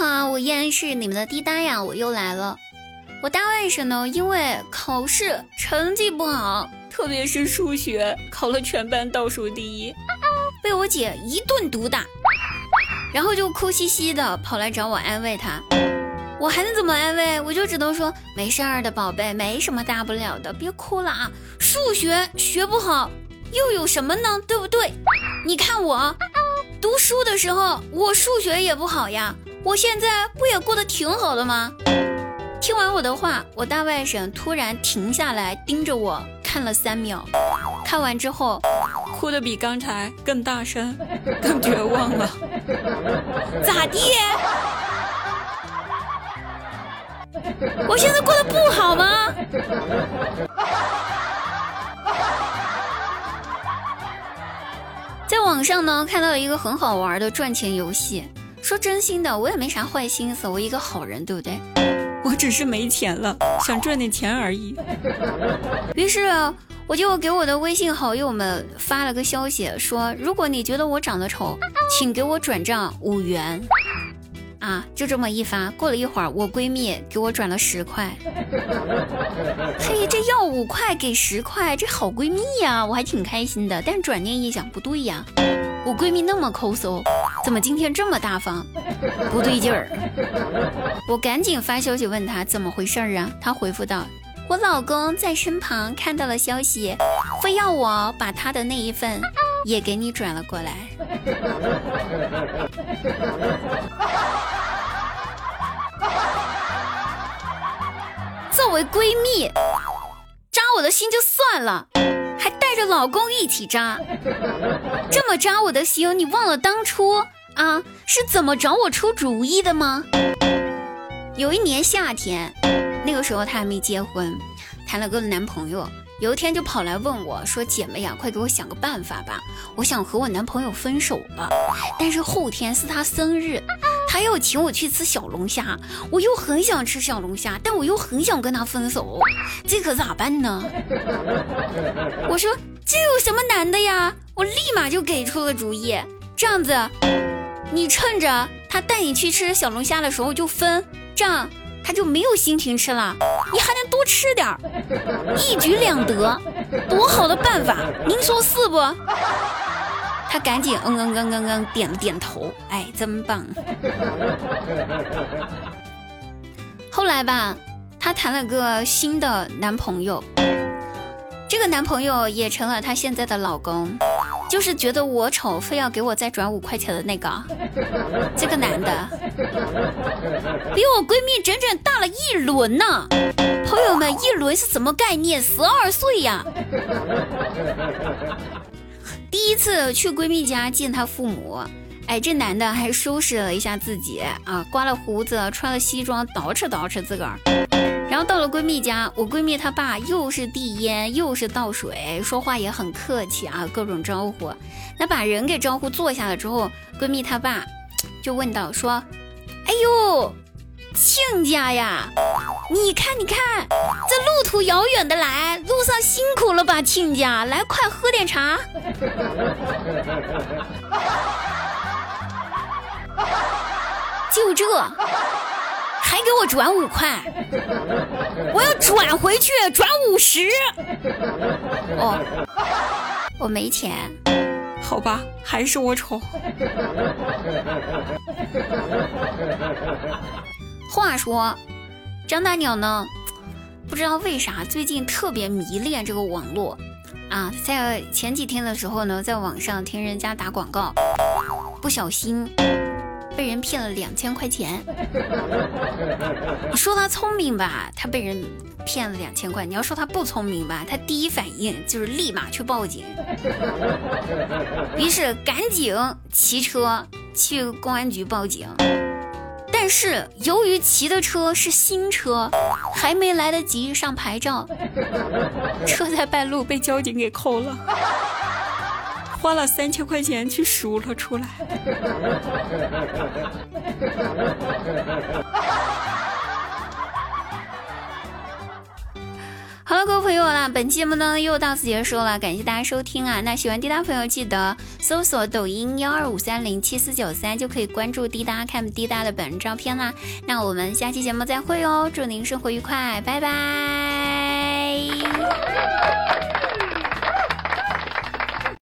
好，我依然是你们的滴答呀，我又来了。我大外甥呢，因为考试成绩不好，特别是数学考了全班倒数第一，被我姐一顿毒打，然后就哭兮兮的跑来找我安慰他。我还能怎么安慰？我就只能说没事儿的，宝贝，没什么大不了的，别哭了啊。数学学不好又有什么呢？对不对？你看我读书的时候，我数学也不好呀。我现在不也过得挺好的吗？听完我的话，我大外甥突然停下来，盯着我看了三秒，看完之后，哭的比刚才更大声，更绝望了。咋地？我现在过得不好吗？在网上呢，看到了一个很好玩的赚钱游戏。说真心的，我也没啥坏心思，我一个好人，对不对？我只是没钱了，想赚点钱而已。于是我就给我的微信好友们发了个消息，说如果你觉得我长得丑，请给我转账五元。啊，就这么一发，过了一会儿，我闺蜜给我转了十块。嘿，这要五块给十块，这好闺蜜呀，我还挺开心的。但转念一想，不对呀，我闺蜜那么抠搜，怎么今天这么大方？不对劲儿。我赶紧发消息问她怎么回事儿啊？她回复道：我老公在身旁看到了消息，非要我把他的那一份也给你转了过来。作为闺蜜，扎我的心就算了，着老公一起扎，这么扎我的心，你忘了当初啊是怎么找我出主意的吗？有一年夏天，那个时候她还没结婚，谈了个男朋友，有一天就跑来问我说：“姐妹呀，快给我想个办法吧，我想和我男朋友分手了，但是后天是他生日。”他要请我去吃小龙虾，我又很想吃小龙虾，但我又很想跟他分手，这可咋办呢？我说这有什么难的呀？我立马就给出了主意，这样子，你趁着他带你去吃小龙虾的时候就分，这样他就没有心情吃了，你还能多吃点儿，一举两得，多好的办法，您说是不？他赶紧嗯嗯嗯嗯嗯点了点头，哎，真棒。后来吧，她谈了个新的男朋友，这个男朋友也成了她现在的老公，就是觉得我丑，非要给我再转五块钱的那个，这个男的比我闺蜜整整大了一轮呢。朋友们，一轮是什么概念？十二岁呀。第一次去闺蜜家见她父母，哎，这男的还收拾了一下自己啊，刮了胡子，穿了西装，捯饬捯饬自个儿。到了闺蜜家，我闺蜜她爸又是递烟又是倒水，说话也很客气啊，各种招呼。那把人给招呼坐下了之后，闺蜜她爸就问道说：“哎呦。”亲家呀，你看，你看，这路途遥远的来，路上辛苦了吧，亲家，来，快喝点茶。就这，给我转五块，我要转回去，转五十。哦，我没钱。好吧，还是我丑。话说，张大鸟呢？不知道为啥最近特别迷恋这个网络啊！在前几天的时候呢，在网上听人家打广告，不小心被人骗了两千块钱。你说他聪明吧，他被人骗了两千块；你要说他不聪明吧，他第一反应就是立马去报警。于是赶紧骑车去公安局报警。但是由于骑的车是新车，还没来得及上牌照，车在半路被交警给扣了，花了三千块钱去赎了出来。好了，各位朋友啦，本期节目呢又到此结束了，感谢大家收听啊。那喜欢滴答朋友记得搜索抖音幺二五三零七四九三就可以关注滴答看滴答的本人照片啦。那我们下期节目再会哦，祝您生活愉快，拜拜。